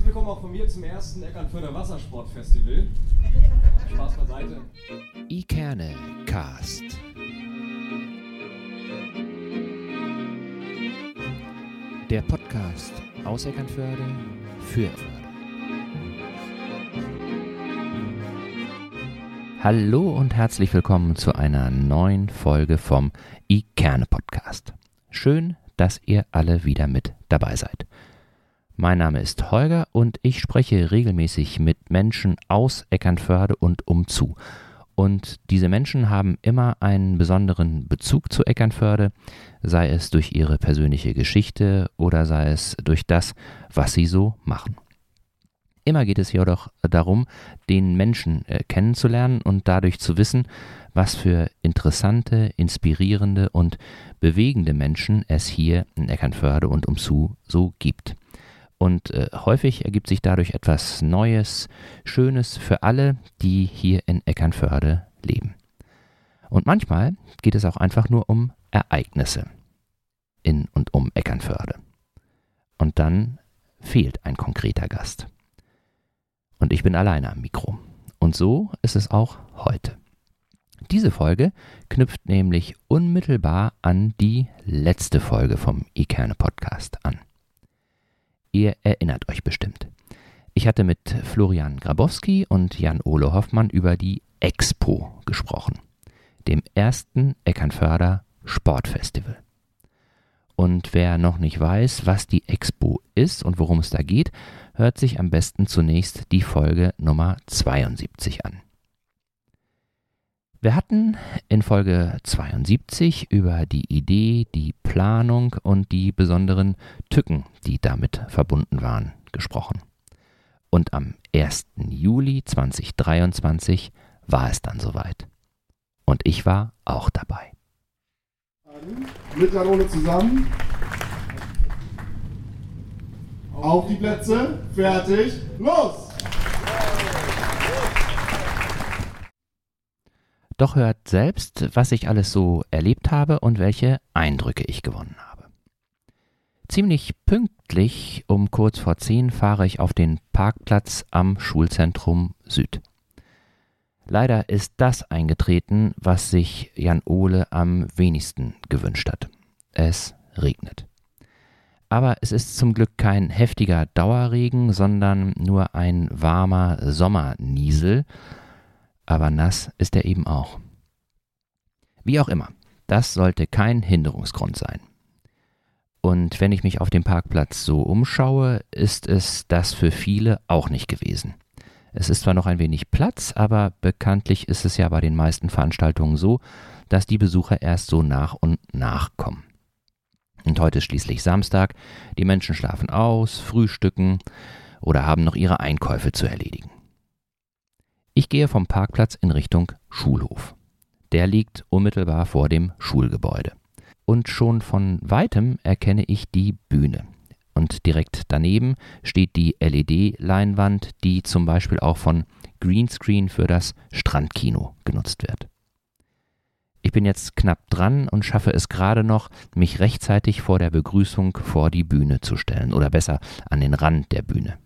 Herzlich willkommen auch von mir zum ersten Eckernförder Wassersportfestival. Spaß beiseite. Ikerne Cast. Der Podcast aus Eckernförde für Eckernförde. Hallo und herzlich willkommen zu einer neuen Folge vom Ikerne Podcast. Schön, dass ihr alle wieder mit dabei seid. Mein Name ist Holger und ich spreche regelmäßig mit Menschen aus Eckernförde und umzu. Und diese Menschen haben immer einen besonderen Bezug zu Eckernförde, sei es durch ihre persönliche Geschichte oder sei es durch das, was sie so machen. Immer geht es jedoch darum, den Menschen äh, kennenzulernen und dadurch zu wissen, was für interessante, inspirierende und bewegende Menschen es hier in Eckernförde und umzu so gibt. Und äh, häufig ergibt sich dadurch etwas Neues, Schönes für alle, die hier in Eckernförde leben. Und manchmal geht es auch einfach nur um Ereignisse in und um Eckernförde. Und dann fehlt ein konkreter Gast. Und ich bin alleine am Mikro. Und so ist es auch heute. Diese Folge knüpft nämlich unmittelbar an die letzte Folge vom Ikerne Podcast an. Ihr erinnert euch bestimmt. Ich hatte mit Florian Grabowski und Jan-Ole Hoffmann über die Expo gesprochen, dem ersten Eckernförder Sportfestival. Und wer noch nicht weiß, was die Expo ist und worum es da geht, hört sich am besten zunächst die Folge Nummer 72 an. Wir hatten in Folge 72 über die Idee, die Planung und die besonderen Tücken, die damit verbunden waren, gesprochen. Und am 1. Juli 2023 war es dann soweit. Und ich war auch dabei. Mit Kanone zusammen. Auf die Plätze, fertig, los! Doch hört selbst, was ich alles so erlebt habe und welche Eindrücke ich gewonnen habe. Ziemlich pünktlich um kurz vor zehn fahre ich auf den Parkplatz am Schulzentrum Süd. Leider ist das eingetreten, was sich Jan Ole am wenigsten gewünscht hat. Es regnet. Aber es ist zum Glück kein heftiger Dauerregen, sondern nur ein warmer Sommerniesel, aber nass ist er eben auch. Wie auch immer, das sollte kein Hinderungsgrund sein. Und wenn ich mich auf dem Parkplatz so umschaue, ist es das für viele auch nicht gewesen. Es ist zwar noch ein wenig Platz, aber bekanntlich ist es ja bei den meisten Veranstaltungen so, dass die Besucher erst so nach und nach kommen. Und heute ist schließlich Samstag, die Menschen schlafen aus, frühstücken oder haben noch ihre Einkäufe zu erledigen. Ich gehe vom Parkplatz in Richtung Schulhof. Der liegt unmittelbar vor dem Schulgebäude. Und schon von weitem erkenne ich die Bühne. Und direkt daneben steht die LED-Leinwand, die zum Beispiel auch von Greenscreen für das Strandkino genutzt wird. Ich bin jetzt knapp dran und schaffe es gerade noch, mich rechtzeitig vor der Begrüßung vor die Bühne zu stellen oder besser an den Rand der Bühne.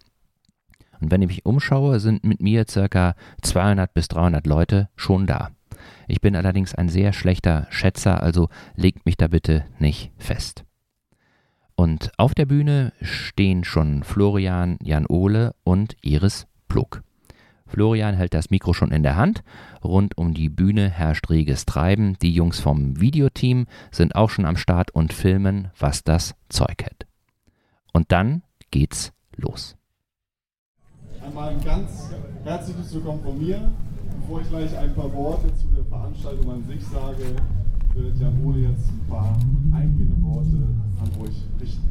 Und wenn ich mich umschaue, sind mit mir circa 200 bis 300 Leute schon da. Ich bin allerdings ein sehr schlechter Schätzer, also legt mich da bitte nicht fest. Und auf der Bühne stehen schon Florian, Jan Ole und Iris Plug. Florian hält das Mikro schon in der Hand. Rund um die Bühne herrscht reges Treiben. Die Jungs vom Videoteam sind auch schon am Start und filmen, was das Zeug hält. Und dann geht's los. Ein ganz herzliches Willkommen von mir. Bevor ich gleich ein paar Worte zu der Veranstaltung an sich sage, wird Jan Ole jetzt ein paar eingehende Worte an euch richten.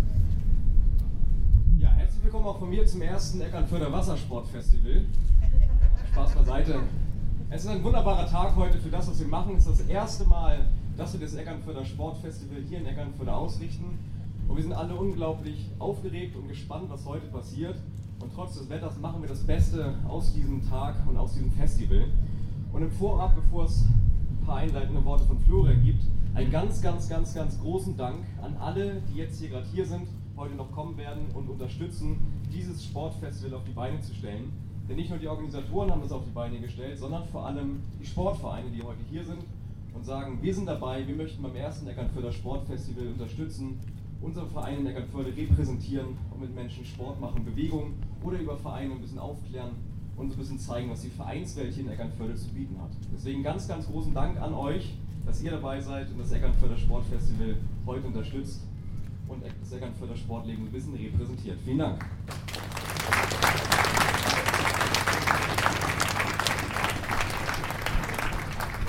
Ja, herzlich willkommen auch von mir zum ersten Eckernförder Wassersportfestival. Spaß beiseite. Es ist ein wunderbarer Tag heute für das, was wir machen. Es ist das erste Mal, dass wir das Eckernförder Sportfestival hier in Eckernförde ausrichten. Und wir sind alle unglaublich aufgeregt und gespannt, was heute passiert. Und trotz des Wetters machen wir das Beste aus diesem Tag und aus diesem Festival. Und im Vorab, bevor es ein paar einleitende Worte von Florian gibt, einen ganz, ganz, ganz, ganz großen Dank an alle, die jetzt hier gerade hier sind heute noch kommen werden und unterstützen, dieses Sportfestival auf die Beine zu stellen. Denn nicht nur die Organisatoren haben das auf die Beine gestellt, sondern vor allem die Sportvereine, die heute hier sind und sagen, wir sind dabei, wir möchten beim ersten Eckernförder Sportfestival unterstützen, unsere Vereine in Eckernförde repräsentieren und mit Menschen Sport machen, Bewegung oder über Vereine ein bisschen aufklären und so ein bisschen zeigen, was die Vereinswelt hier in Eckernförde zu bieten hat. Deswegen ganz, ganz großen Dank an euch, dass ihr dabei seid und das Eckernförder Sportfestival heute unterstützt und das Eckernförder Sportleben ein bisschen repräsentiert. Vielen Dank.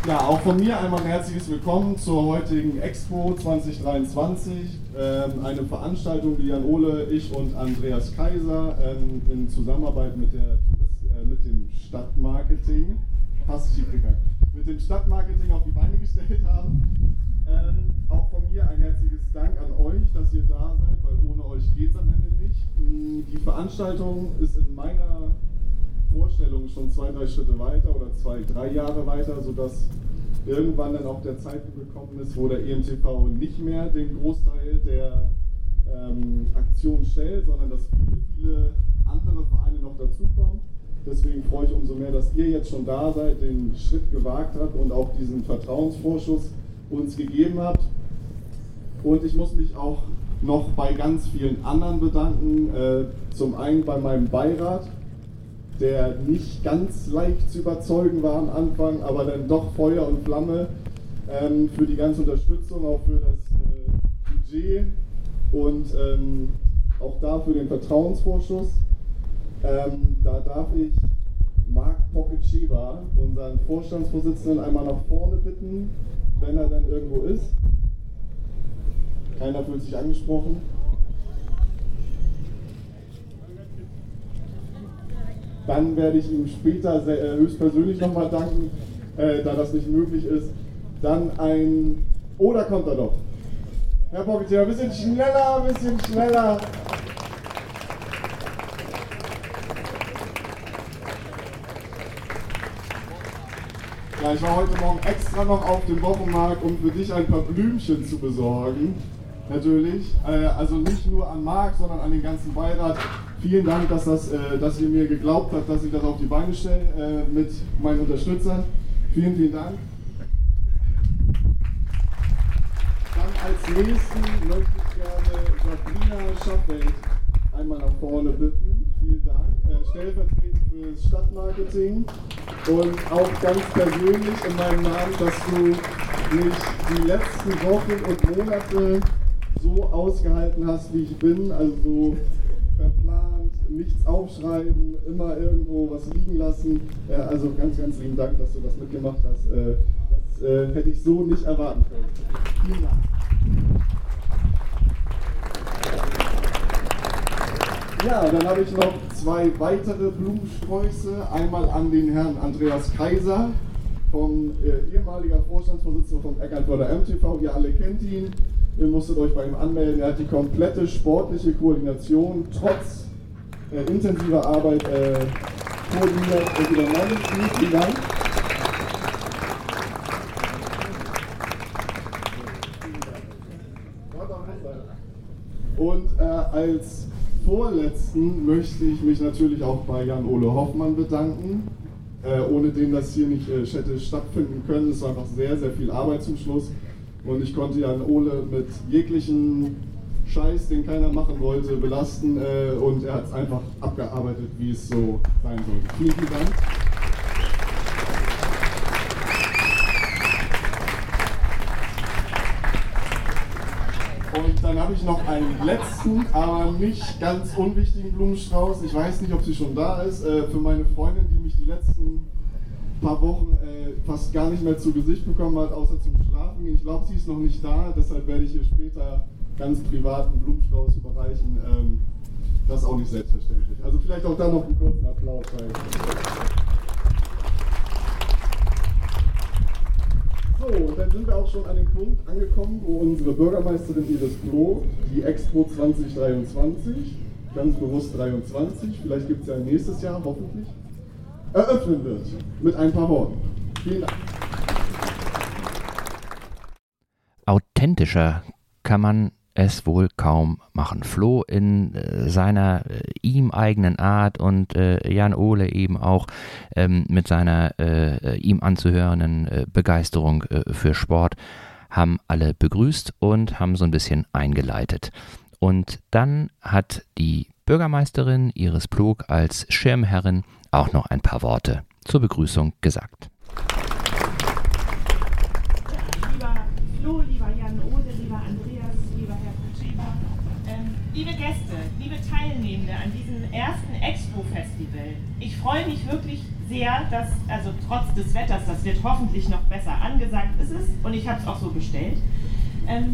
Ja, auch von mir einmal ein herzliches Willkommen zur heutigen Expo 2023. Ähm, eine Veranstaltung, die Jan Ole, ich und Andreas Kaiser ähm, in Zusammenarbeit mit, der äh, mit dem Stadtmarketing, mit dem Stadtmarketing auf die Beine gestellt haben. Ähm, auch von mir ein herzliches Dank an euch, dass ihr da seid, weil ohne euch geht es am Ende nicht. Die Veranstaltung ist in meiner Vorstellung schon zwei, drei Schritte weiter oder zwei, drei Jahre weiter, sodass irgendwann dann auch der Zeitpunkt gekommen ist, wo der EMTV nicht mehr den Großteil der ähm, Aktion stellt, sondern dass viele, viele andere Vereine noch dazukommen. Deswegen freue ich umso mehr, dass ihr jetzt schon da seid, den Schritt gewagt habt und auch diesen Vertrauensvorschuss uns gegeben habt. Und ich muss mich auch noch bei ganz vielen anderen bedanken. Äh, zum einen bei meinem Beirat, der nicht ganz leicht zu überzeugen war am Anfang, aber dann doch Feuer und Flamme ähm, für die ganze Unterstützung, auch für das äh, Budget und ähm, auch dafür den Vertrauensvorschuss. Ähm, da darf ich Marc Pocketscheba, unseren Vorstandsvorsitzenden, einmal nach vorne bitten, wenn er dann irgendwo ist. Keiner fühlt sich angesprochen. Dann werde ich ihm später äh, höchstpersönlich nochmal danken, äh, da das nicht möglich ist. Dann ein. Oh, kommt er doch. Herr Pocketier, ein bisschen schneller, ein bisschen schneller. Ja, ich war heute Morgen extra noch auf dem Wochenmarkt, um für dich ein paar Blümchen zu besorgen. Natürlich. Äh, also nicht nur an Marc, sondern an den ganzen Beirat vielen Dank, dass, das, äh, dass ihr mir geglaubt habt, dass ich das auf die Beine stelle äh, mit meinen Unterstützern. Vielen, vielen Dank. Dann als nächsten möchte ich gerne Sabrina Schaffeld einmal nach vorne bitten. Vielen Dank. Äh, stellvertretend für das Stadtmarketing und auch ganz persönlich in meinem Namen, dass du mich die letzten Wochen und Monate so ausgehalten hast, wie ich bin. Also so verplant, nichts aufschreiben, immer irgendwo was liegen lassen. Äh, also ganz, ganz lieben Dank, dass du das mitgemacht hast. Äh, das äh, hätte ich so nicht erwarten können. Vielen Dank. Ja, dann habe ich noch zwei weitere Blumensträuße. Einmal an den Herrn Andreas Kaiser, vom äh, ehemaliger Vorstandsvorsitzender von Eckernförder MTV. Ihr alle kennt ihn. Ihr musstet euch bei ihm anmelden. Er hat die komplette sportliche Koordination trotz äh, intensiver Arbeit äh, koordiniert und übernommen. Vielen, vielen Dank. Und äh, als vorletzten möchte ich mich natürlich auch bei Jan-Ole Hoffmann bedanken, äh, ohne den das hier nicht äh, hätte stattfinden können. Es war einfach sehr, sehr viel Arbeit zum Schluss. Und ich konnte Jan Ole mit jeglichen Scheiß, den keiner machen wollte, belasten. Äh, und er hat es einfach abgearbeitet, wie es so sein sollte. Vielen, vielen Dank. Und dann habe ich noch einen letzten, aber nicht ganz unwichtigen Blumenstrauß. Ich weiß nicht, ob sie schon da ist. Äh, für meine Freundin, die mich die letzten paar Wochen äh, fast gar nicht mehr zu Gesicht bekommen hat, außer zum Schlafen. Ich glaube, sie ist noch nicht da, deshalb werde ich ihr später ganz privaten Blumenstrauß überreichen. Ähm, das ist auch nicht selbstverständlich. Also vielleicht auch da noch einen kurzen Applaus. So, dann sind wir auch schon an dem Punkt angekommen, wo unsere Bürgermeisterin Iris Klo die Expo 2023, ganz bewusst 23, vielleicht gibt es ja nächstes Jahr, hoffentlich, eröffnen wird. Mit ein paar Worten. Vielen Dank. Authentischer kann man es wohl kaum machen. Flo in äh, seiner äh, ihm eigenen Art und äh, Jan Ole eben auch ähm, mit seiner äh, ihm anzuhörenden äh, Begeisterung äh, für Sport haben alle begrüßt und haben so ein bisschen eingeleitet. Und dann hat die Bürgermeisterin Iris Plog als Schirmherrin auch noch ein paar Worte zur Begrüßung gesagt. Lieber Flo, lieber Jan Ode, lieber Andreas, lieber Herr Kutscheba, ähm, liebe Gäste, liebe Teilnehmende an diesem ersten Expo-Festival, ich freue mich wirklich sehr, dass, also trotz des Wetters, das wird hoffentlich noch besser angesagt, ist es und ich habe es auch so bestellt,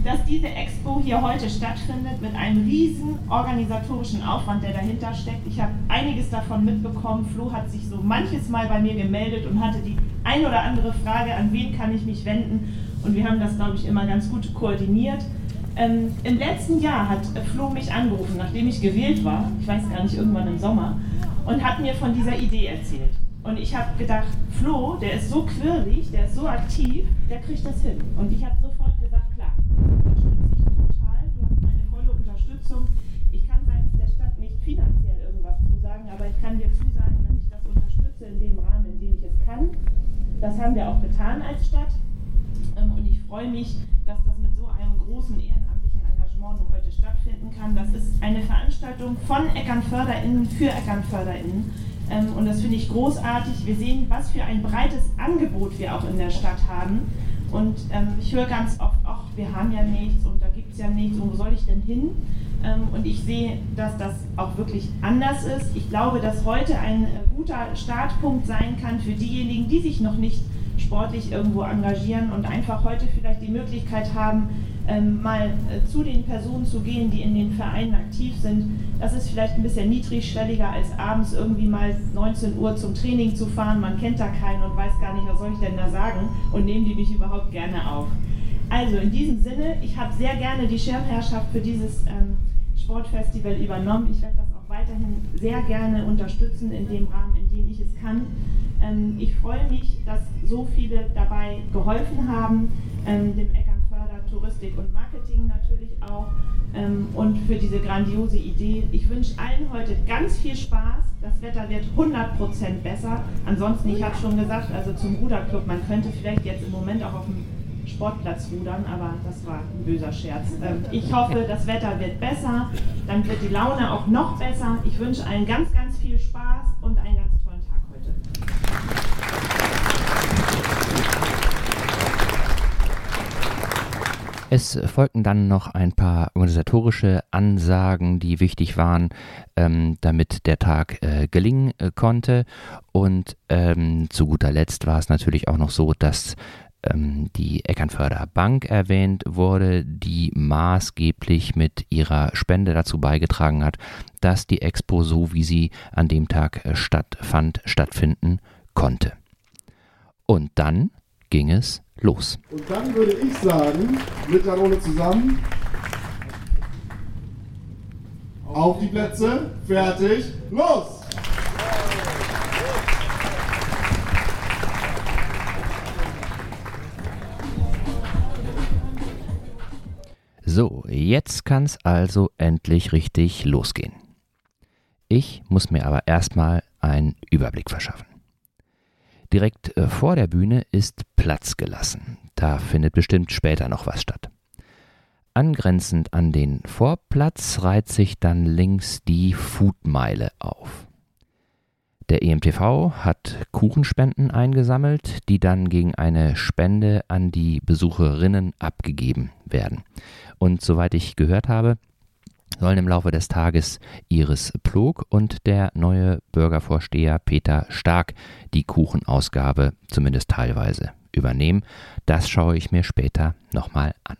dass diese Expo hier heute stattfindet mit einem riesen organisatorischen Aufwand, der dahinter steckt. Ich habe einiges davon mitbekommen. Flo hat sich so manches Mal bei mir gemeldet und hatte die ein oder andere Frage, an wen kann ich mich wenden. Und wir haben das, glaube ich, immer ganz gut koordiniert. Ähm, Im letzten Jahr hat Flo mich angerufen, nachdem ich gewählt war, ich weiß gar nicht, irgendwann im Sommer, und hat mir von dieser Idee erzählt. Und ich habe gedacht, Flo, der ist so quirlig, der ist so aktiv, der kriegt das hin. Und ich habe sofort gesagt, klar, unterstütze ich total, du hast meine volle Unterstützung. Ich kann seitens der Stadt nicht finanziell irgendwas zusagen, aber ich kann dir zusagen, dass ich das unterstütze in dem Rahmen, in dem ich es kann. Das haben wir auch getan als Stadt. Ähm, und ich freue mich, dass das mit so einem großen ehrenamtlichen Engagement nur heute stattfinden kann. Das ist eine Veranstaltung von Eckernförderinnen für Eckernförderinnen. Ähm, und das finde ich großartig. Wir sehen, was für ein breites Angebot wir auch in der Stadt haben. Und ähm, ich höre ganz oft, ach, wir haben ja nichts und da gibt es ja nichts wo soll ich denn hin? Ähm, und ich sehe, dass das auch wirklich anders ist. Ich glaube, dass heute ein äh, guter Startpunkt sein kann für diejenigen, die sich noch nicht sportlich irgendwo engagieren und einfach heute vielleicht die Möglichkeit haben, ähm, mal äh, zu den Personen zu gehen, die in den Vereinen aktiv sind. Das ist vielleicht ein bisschen niedrigschwelliger, als abends irgendwie mal 19 Uhr zum Training zu fahren. Man kennt da keinen und weiß gar nicht, was soll ich denn da sagen und nehmen die mich überhaupt gerne auf. Also in diesem Sinne, ich habe sehr gerne die Schirmherrschaft für dieses ähm, Sportfestival übernommen. Ich werde das auch weiterhin sehr gerne unterstützen in dem Rahmen, in dem ich es kann. Ähm, ich freue mich, dass so viele dabei geholfen haben, ähm, dem Eckernförder Touristik und Marketing natürlich auch ähm, und für diese grandiose Idee. Ich wünsche allen heute ganz viel Spaß. Das Wetter wird 100% besser. Ansonsten, ich habe schon gesagt, also zum Ruderclub, man könnte vielleicht jetzt im Moment auch auf dem Sportplatz rudern, aber das war ein böser Scherz. Ähm, ich hoffe, das Wetter wird besser, dann wird die Laune auch noch besser. Ich wünsche allen ganz, ganz viel Spaß und einen ganz tollen Tag heute. Es folgten dann noch ein paar organisatorische Ansagen, die wichtig waren, ähm, damit der Tag äh, gelingen äh, konnte. Und ähm, zu guter Letzt war es natürlich auch noch so, dass die Eckernförder Bank erwähnt wurde, die maßgeblich mit ihrer Spende dazu beigetragen hat, dass die Expo so, wie sie an dem Tag äh, stattfand, stattfinden konnte. Und dann ging es los. Und dann würde ich sagen, mit Janone zusammen, auf die Plätze, fertig, los! So, jetzt kann's also endlich richtig losgehen. Ich muss mir aber erstmal einen Überblick verschaffen. Direkt äh, vor der Bühne ist Platz gelassen. Da findet bestimmt später noch was statt. Angrenzend an den Vorplatz reiht sich dann links die Foodmeile auf. Der EMTV hat Kuchenspenden eingesammelt, die dann gegen eine Spende an die Besucherinnen abgegeben werden. Und soweit ich gehört habe, sollen im Laufe des Tages Iris Plog und der neue Bürgervorsteher Peter Stark die Kuchenausgabe zumindest teilweise übernehmen. Das schaue ich mir später nochmal an.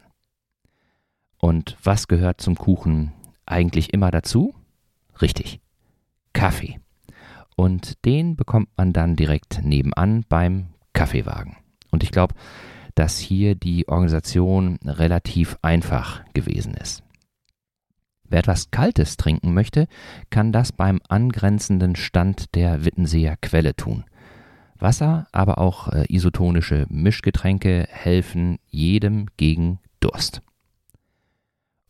Und was gehört zum Kuchen eigentlich immer dazu? Richtig, Kaffee. Und den bekommt man dann direkt nebenan beim Kaffeewagen. Und ich glaube, dass hier die Organisation relativ einfach gewesen ist. Wer etwas Kaltes trinken möchte, kann das beim angrenzenden Stand der Wittenseer Quelle tun. Wasser, aber auch äh, isotonische Mischgetränke helfen jedem gegen Durst.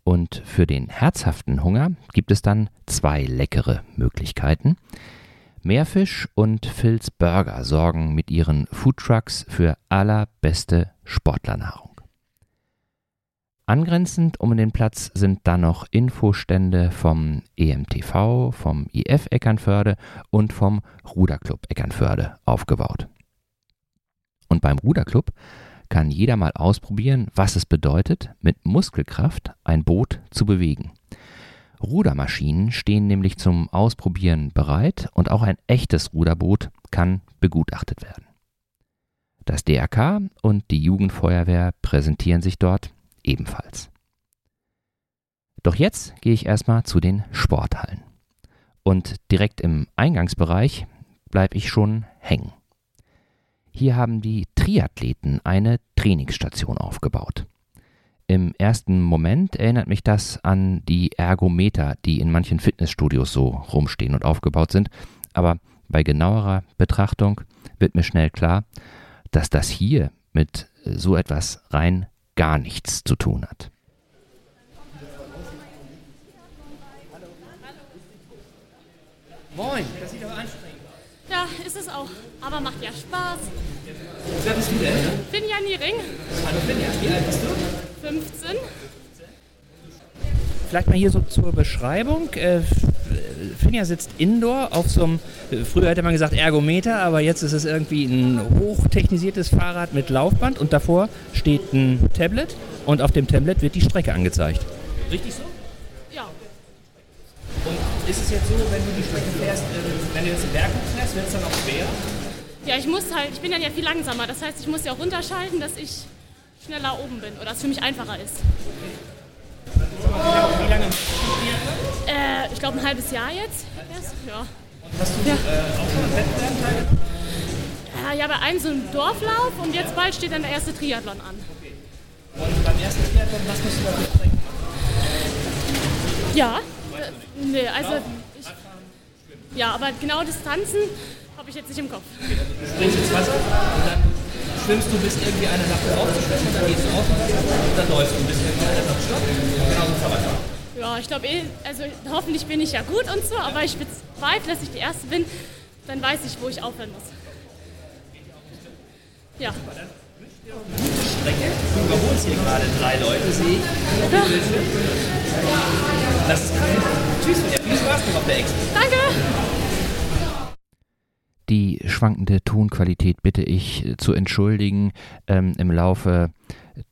Und für den herzhaften Hunger gibt es dann zwei leckere Möglichkeiten. Meerfisch und Phil's Burger sorgen mit ihren Foodtrucks für allerbeste Sportlernahrung. Angrenzend um den Platz sind dann noch Infostände vom EMTV, vom IF Eckernförde und vom Ruderclub Eckernförde aufgebaut. Und beim Ruderclub kann jeder mal ausprobieren, was es bedeutet, mit Muskelkraft ein Boot zu bewegen. Rudermaschinen stehen nämlich zum Ausprobieren bereit und auch ein echtes Ruderboot kann begutachtet werden. Das DRK und die Jugendfeuerwehr präsentieren sich dort ebenfalls. Doch jetzt gehe ich erstmal zu den Sporthallen. Und direkt im Eingangsbereich bleibe ich schon hängen. Hier haben die Triathleten eine Trainingsstation aufgebaut. Im ersten Moment erinnert mich das an die Ergometer, die in manchen Fitnessstudios so rumstehen und aufgebaut sind, aber bei genauerer Betrachtung wird mir schnell klar, dass das hier mit so etwas rein gar nichts zu tun hat. Moin, das sieht. Ja, ist es auch. Aber macht ja Spaß. Wer bist du denn? Finja Niering. Hallo Finja, wie alt bist du? 15. Vielleicht mal hier so zur Beschreibung. Äh, Finja sitzt indoor auf so einem, früher hätte man gesagt Ergometer, aber jetzt ist es irgendwie ein hochtechnisiertes Fahrrad mit Laufband und davor steht ein Tablet und auf dem Tablet wird die Strecke angezeigt. Richtig so? Und ist es jetzt so, wenn du die Strecke fährst, äh, wenn du jetzt den Berg fährst, wird es dann auch schwer? Ja, ich muss halt, ich bin dann ja viel langsamer. Das heißt, ich muss ja auch runterschalten, dass ich schneller oben bin oder es für mich einfacher ist. Wie lange? Äh, ich glaube ein halbes Jahr jetzt. Erst. Ja. Hast du Ja. äh, auch schon an Wettbewerben teilgenommen? ja. Ja, bei einem so einem Dorflauf und jetzt bald steht dann der erste Triathlon an. Und beim ersten Triathlon, was musst du da machen? Ja. Nee, also ich, ja, aber genau Distanzen habe ich jetzt nicht im Kopf. Du springst ins Wasser und dann schwimmst du, bis irgendwie einer dir aufzuschwimmen und dann gehst du auf und dann läufst du, bis irgendwie einer sagt Stopp genau so Fahrradfahren. Ja, ich glaube eh, also hoffentlich bin ich ja gut und so, aber ich bezweifle, dass ich die Erste bin. Dann weiß ich, wo ich aufhören muss. Ja. Strecke. Du überholst hier gerade drei Leute, sehe ich. Das ist geil. Tschüss, ja, viel Spaß noch auf der Expo. Danke! Die schwankende Tonqualität bitte ich zu entschuldigen. Ähm, Im Laufe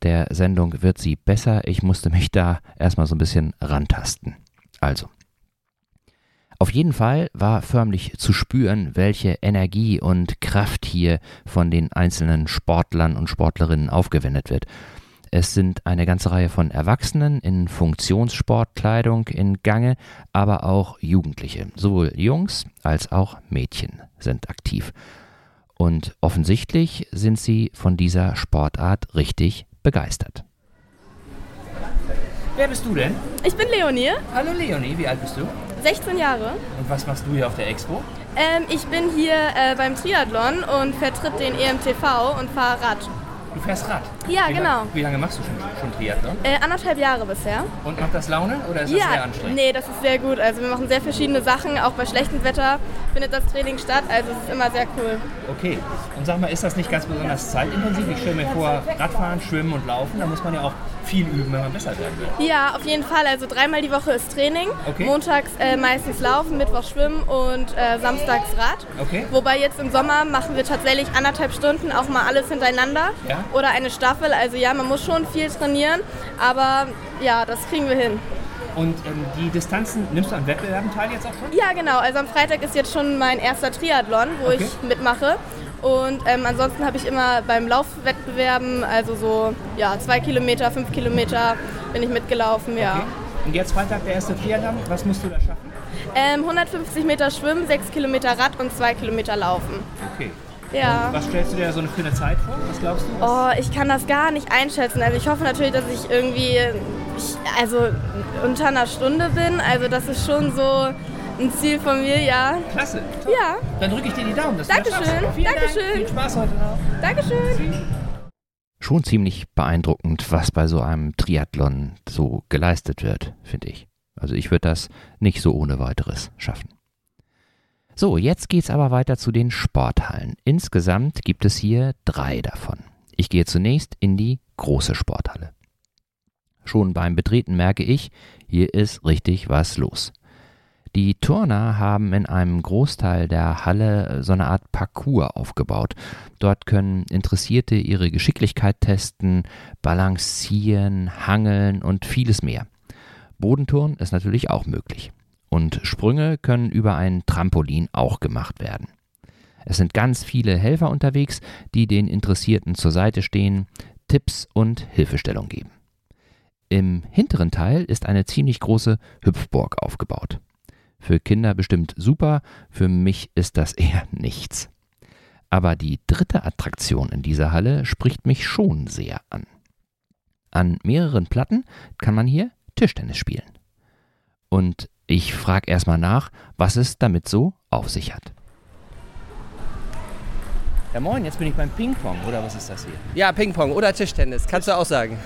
der Sendung wird sie besser. Ich musste mich da erstmal so ein bisschen rantasten. Also. Auf jeden Fall war förmlich zu spüren, welche Energie und Kraft hier von den einzelnen Sportlern und Sportlerinnen aufgewendet wird. Es sind eine ganze Reihe von Erwachsenen in Funktionssportkleidung in Gange, aber auch Jugendliche. Sowohl Jungs als auch Mädchen sind aktiv. Und offensichtlich sind sie von dieser Sportart richtig begeistert. Wer bist du denn? Ich bin Leonie, Hallo Leonie, wie alt bist du? 16 Jahre. Und was machst du hier auf der Expo? Ähm, ich bin hier äh, beim Triathlon und vertritt den EMTV und fahre Rad. Du fährst Rad. Ja, wie genau. Lang, wie lange machst du schon, schon Triathlon? Äh, anderthalb Jahre bisher. Und macht das Laune oder ist das sehr anstrengend? nee, das ist sehr gut. Also wir machen sehr verschiedene Sachen. Auch bei schlechtem Wetter findet das Training statt. Also es ist immer sehr cool. Okay. Und sag mal, ist das nicht ganz besonders zeitintensiv? Ich stelle mir vor, Radfahren, Schwimmen und Laufen, da muss man ja auch viel üben, wenn man besser werden will. Ja, auf jeden Fall. Also dreimal die Woche ist Training. Okay. Montags äh, meistens Laufen, Mittwochs Schwimmen und äh, samstags Rad. Okay. Wobei jetzt im Sommer machen wir tatsächlich anderthalb Stunden auch mal alles hintereinander. Ja. Oder eine Staffel. Also ja, man muss schon viel trainieren. Aber ja, das kriegen wir hin. Und ähm, die Distanzen, nimmst du an Wettbewerben teil jetzt auch schon? Ja, genau. Also am Freitag ist jetzt schon mein erster Triathlon, wo Okay. ich mitmache. Und ähm, ansonsten habe ich immer beim Laufwettbewerben, also so ja, zwei Kilometer, fünf Kilometer bin ich mitgelaufen, ja. Okay. Und jetzt Freitag der erste Triathlon, was musst du da schaffen? Ähm, 150 Meter schwimmen, sechs Kilometer Rad und zwei Kilometer laufen. Okay. Ja. Was stellst du dir da so eine für eine Zeit vor? Was glaubst du? Was? Oh, ich kann das gar nicht einschätzen. Also ich hoffe natürlich, dass ich irgendwie ich, also unter einer Stunde bin. Also das ist schon so ein Ziel von mir, ja. Klasse. Toll. Ja, Dann drücke ich dir die Daumen. Dass du das Dankeschön, schaffst. Vielen Dankeschön. Dank. Viel Spaß heute noch. Dankeschön. schon ziemlich beeindruckend, was bei so einem Triathlon so geleistet wird, finde ich. Also ich würde das nicht so ohne weiteres schaffen. So, jetzt geht's aber weiter zu den Sporthallen. Insgesamt gibt es hier drei davon. Ich gehe zunächst in die große Sporthalle. Schon beim Betreten merke ich, hier ist richtig was los. Die Turner haben in einem Großteil der Halle so eine Art Parcours aufgebaut. Dort können Interessierte ihre Geschicklichkeit testen, balancieren, hangeln und vieles mehr. Bodenturnen ist natürlich auch möglich. Und Sprünge können über ein Trampolin auch gemacht werden. Es sind ganz viele Helfer unterwegs, die den Interessierten zur Seite stehen, Tipps und Hilfestellung geben. Im hinteren Teil ist eine ziemlich große Hüpfburg aufgebaut. Für Kinder bestimmt super, für mich ist das eher nichts. Aber die dritte Attraktion in dieser Halle spricht mich schon sehr an. An mehreren Platten kann man hier Tischtennis spielen. Und ich frage erstmal nach, was es damit so auf sich hat. Ja moin, jetzt bin ich beim Ping-Pong, oder was ist das hier? Ja, Ping-Pong oder Tischtennis, kannst du auch sagen.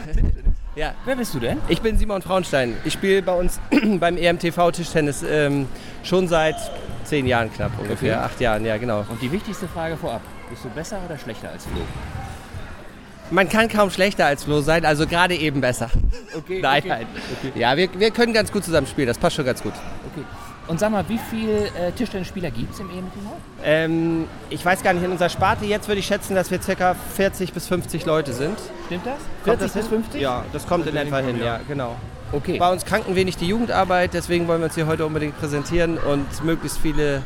Ja. Wer bist du denn? Ich bin Simon Frauenstein. Ich spiele bei uns beim EMTV Tischtennis ähm, schon seit zehn Jahren knapp ungefähr, Okay. acht Jahren, ja genau. Und die wichtigste Frage vorab, bist du besser oder schlechter als Flo? Man kann kaum schlechter als Flo sein, also gerade eben besser. Okay, Nein, okay. nein. Ja, wir, wir können ganz gut zusammen spielen, das passt schon ganz gut. Okay. Und sag mal, wie viele äh, Tischtennisspieler gibt es im EMTV? Ähm, ich weiß gar nicht, in unserer Sparte jetzt würde ich schätzen, dass wir ca. 40 bis 50 Leute sind. Stimmt das? Kommt 40 das bis hin? 50? Ja, das kommt in etwa hin, ja, genau. Okay. Bei uns kranken wenig die Jugendarbeit, deswegen wollen wir uns hier heute unbedingt präsentieren und möglichst viele,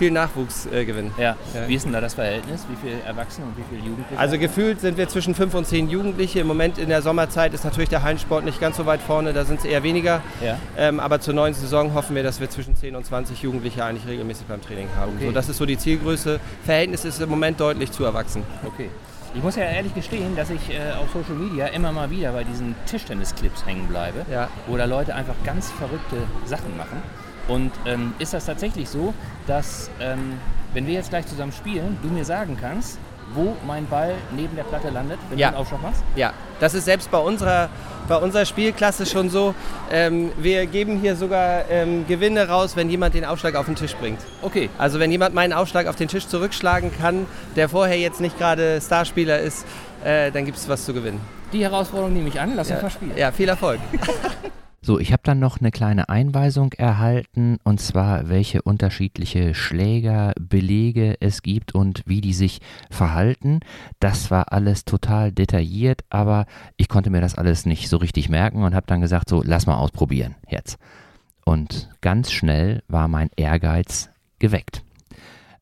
viel Nachwuchs äh, gewinnen. Ja. Ja. Wie ist denn da das Verhältnis? Wie viele Erwachsene und wie viele Jugendliche? Also gefühlt sind wir zwischen fünf und zehn Jugendliche. Im Moment in der Sommerzeit ist natürlich der Hallensport nicht ganz so weit vorne, da sind es eher weniger. Ja. Ähm, aber zur neuen Saison hoffen wir, dass wir zwischen 10 und 20 Jugendliche eigentlich regelmäßig beim Training haben. Okay. So, das ist so die Zielgröße. Verhältnis ist im Moment deutlich zu erwachsen. Okay. Ich muss ja ehrlich gestehen, dass ich äh, auf Social Media immer mal wieder bei diesen Tischtennis-Clips hängen bleibe, Ja. wo da Leute einfach ganz verrückte Sachen machen. Und ähm, ist das tatsächlich so, dass ähm, wenn wir jetzt gleich zusammen spielen, du mir sagen kannst, wo mein Ball neben der Platte landet, wenn Ja. du einen Aufschlag machst? Ja, das ist selbst bei unserer, bei unserer Spielklasse schon so. Ähm, wir geben hier sogar ähm, Gewinne raus, wenn jemand den Aufschlag auf den Tisch bringt. Okay. Also wenn jemand meinen Aufschlag auf den Tisch zurückschlagen kann, der vorher jetzt nicht gerade Starspieler ist, äh, dann gibt es was zu gewinnen. Die Herausforderung nehme ich an, lass uns Ja, mal spielen. ja viel Erfolg. So, ich habe dann noch eine kleine Einweisung erhalten, und zwar welche unterschiedliche Schläger, Belege es gibt und wie die sich verhalten. Das war alles total detailliert, aber ich konnte mir das alles nicht so richtig merken und habe dann gesagt, so, lass mal ausprobieren jetzt. Und ganz schnell war mein Ehrgeiz geweckt.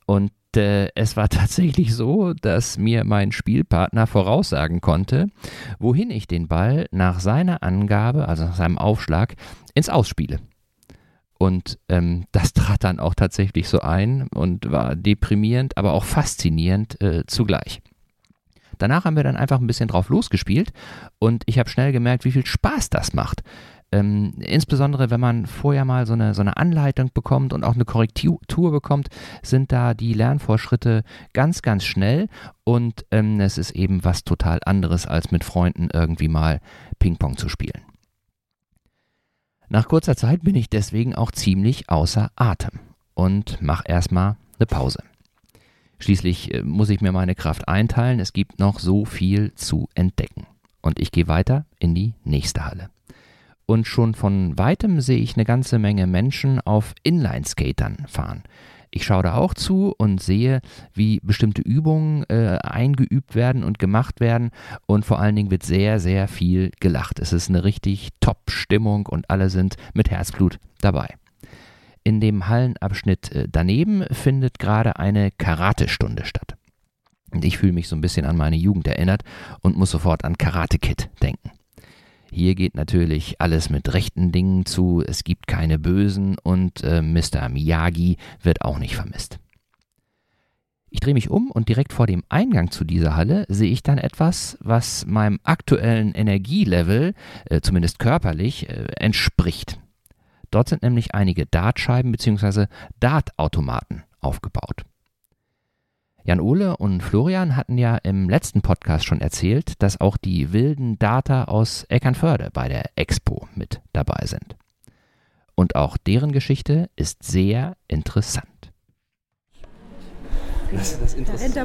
Und äh, es war tatsächlich so, dass mir mein Spielpartner voraussagen konnte, wohin ich den Ball nach seiner Angabe, also nach seinem Aufschlag, ins Ausspiele. Und ähm, das trat dann auch tatsächlich so ein und war deprimierend, aber auch faszinierend äh, zugleich. Danach haben wir dann einfach ein bisschen drauf losgespielt und ich habe schnell gemerkt, wie viel Spaß das macht. Ähm, insbesondere wenn man vorher mal so eine, so eine Anleitung bekommt und auch eine Korrektur bekommt, sind da die Lernvorschritte ganz, ganz schnell und ähm, es ist eben was total anderes, als mit Freunden irgendwie mal Ping-Pong zu spielen. Nach kurzer Zeit bin ich deswegen auch ziemlich außer Atem und mache erstmal eine Pause. Schließlich äh, muss ich mir meine Kraft einteilen, es gibt noch so viel zu entdecken. Und ich gehe weiter in die nächste Halle und schon von weitem sehe ich eine ganze Menge Menschen auf Inline-Skatern fahren. Ich schaue da auch zu und sehe, wie bestimmte Übungen äh, eingeübt werden und gemacht werden und vor allen Dingen wird sehr, sehr viel gelacht. Es ist eine richtig Top-Stimmung und alle sind mit Herzblut dabei. In dem Hallenabschnitt äh, daneben findet gerade eine Karatestunde statt. Und ich fühle mich so ein bisschen an meine Jugend erinnert und muss sofort an Karate Kid denken. Hier geht natürlich alles mit rechten Dingen zu, es gibt keine Bösen und äh, Mr. Miyagi wird auch nicht vermisst. Ich drehe mich um und direkt vor dem Eingang zu dieser Halle sehe ich dann etwas, was meinem aktuellen Energielevel, äh, zumindest körperlich, äh, entspricht. Dort sind nämlich einige Dartscheiben bzw. Dartautomaten aufgebaut. Jan-Ole und Florian hatten ja im letzten Podcast schon erzählt, dass auch die wilden Data aus Eckernförde bei der Expo mit dabei sind. Und auch deren Geschichte ist sehr interessant. Das, das,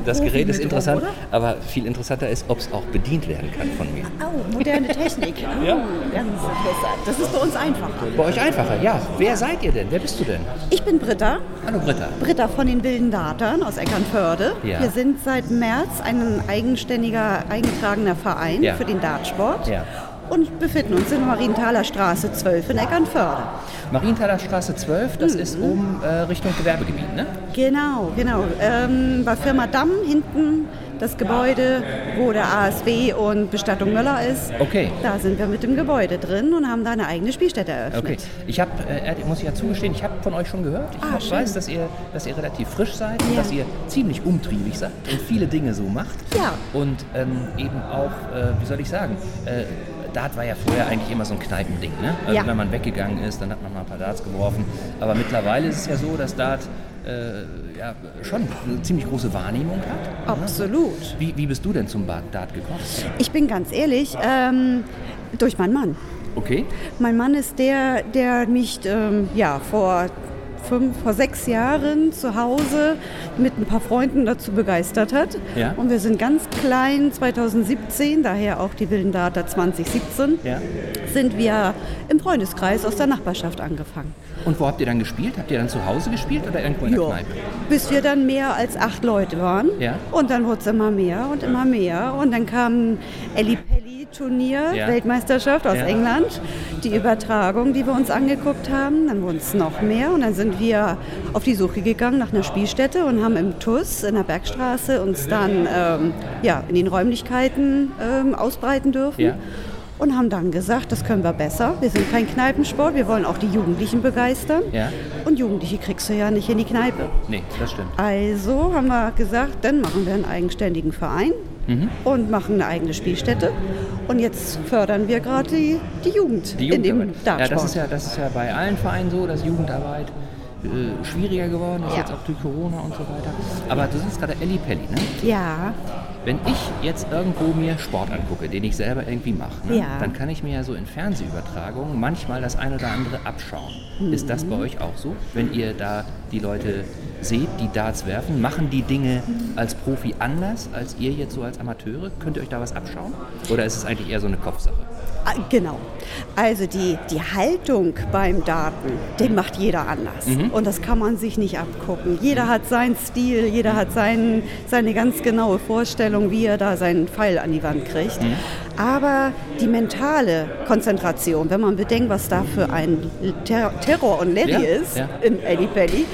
das Gerät ist interessant, oder? aber viel interessanter ist, ob es auch bedient werden kann von mir. Oh, moderne Technik. Oh, ja. Ganz interessant. Das ist bei uns einfacher. Bei euch einfacher, ja. Wer seid ihr denn? Wer bist du denn? Ich bin Britta. Hallo Britta. Britta von den Wilden Datern aus Eckernförde. Ja. Wir sind seit März ein eigenständiger, eingetragener Verein ja. für den Dartsport. Ja und befinden uns in der Marienthaler Straße 12 in Eckernförde. Marienthaler Straße 12, das mhm. ist oben äh, Richtung Gewerbegebiet, ne? Genau, genau. Ähm, bei Firma Damm hinten das Gebäude, wo der ASB und Bestattung Möller ist. Okay. Da sind wir mit dem Gebäude drin und haben da eine eigene Spielstätte eröffnet. Okay. Ich habe, äh, muss ich ja zugestehen, ich habe von euch schon gehört. Ich ah, hab, weiß, dass ihr, dass ihr relativ frisch seid ja. und dass ihr ziemlich umtriebig seid und viele Dinge so macht. Ja. Und ähm, eben auch, äh, wie soll ich sagen, äh, Dart war ja vorher eigentlich immer so ein Kneipending. Ne? Also ja. wenn man weggegangen ist, dann hat man mal ein paar Darts geworfen. Aber mittlerweile ist es ja so, dass Dart äh, ja, schon eine ziemlich große Wahrnehmung hat. Absolut. Wie, wie bist du denn zum Dart gekommen? Ich bin ganz ehrlich, ähm, durch meinen Mann. Okay. Mein Mann ist der, der mich ähm, ja, vor fünf, vor sechs Jahren zu Hause mit ein paar Freunden dazu begeistert hat. Ja. Und wir sind ganz klein, 2017, daher auch die Wilden Data 2017, ja. sind wir im Freundeskreis aus der Nachbarschaft angefangen. Und wo habt ihr dann gespielt? Habt ihr dann zu Hause gespielt oder irgendwo in der ja. Kneipe? Bis wir dann mehr als acht Leute waren. Ja. Und dann wurde es immer mehr und immer mehr. Und dann kam Ellie Pelli Turnier, ja. Weltmeisterschaft aus ja. England, die Übertragung, die wir uns angeguckt haben. Dann wurden es noch mehr und dann sind wir auf die Suche gegangen nach einer Spielstätte und haben im TUS in der Bergstraße uns dann ähm, ja, in den Räumlichkeiten ähm, ausbreiten dürfen. Ja. Und haben dann gesagt, das können wir besser. Wir sind kein Kneipensport, wir wollen auch die Jugendlichen begeistern. Und Jugendliche kriegst du ja nicht in die Kneipe. Nee, das stimmt. Also haben wir gesagt, dann machen wir einen eigenständigen Verein mhm. und machen eine eigene Spielstätte. Und jetzt fördern wir gerade die, die, Jugend die in dem Dartsport. Ja, das ist ja, das ist ja bei allen Vereinen so, dass Jugendarbeit äh, schwieriger geworden ist, ja. jetzt auch durch Corona und so weiter. Aber du sagst gerade Elli Pelli, ne? Ja. Wenn ich jetzt irgendwo mir Sport angucke, den ich selber irgendwie mache, ne, ja. dann kann ich mir ja so in Fernsehübertragungen manchmal das eine oder andere abschauen. Mhm. Ist das bei euch auch so? Wenn ihr da die Leute seht, die Darts werfen, machen die Dinge als Profi anders als ihr jetzt so als Amateure? Könnt ihr euch da was abschauen? Oder ist es eigentlich eher so eine Kopfsache? Ah, genau. Also die, die Haltung beim Daten, den macht jeder anders. Mhm. Und das kann man sich nicht abgucken. Jeder hat seinen Stil, jeder hat sein, seine ganz genaue Vorstellung, wie er da seinen Pfeil an die Wand kriegt. Mhm. Aber die mentale Konzentration, wenn man bedenkt, was da für ein Ter Terror und Lady ja, ist ja. im Eddie Belly,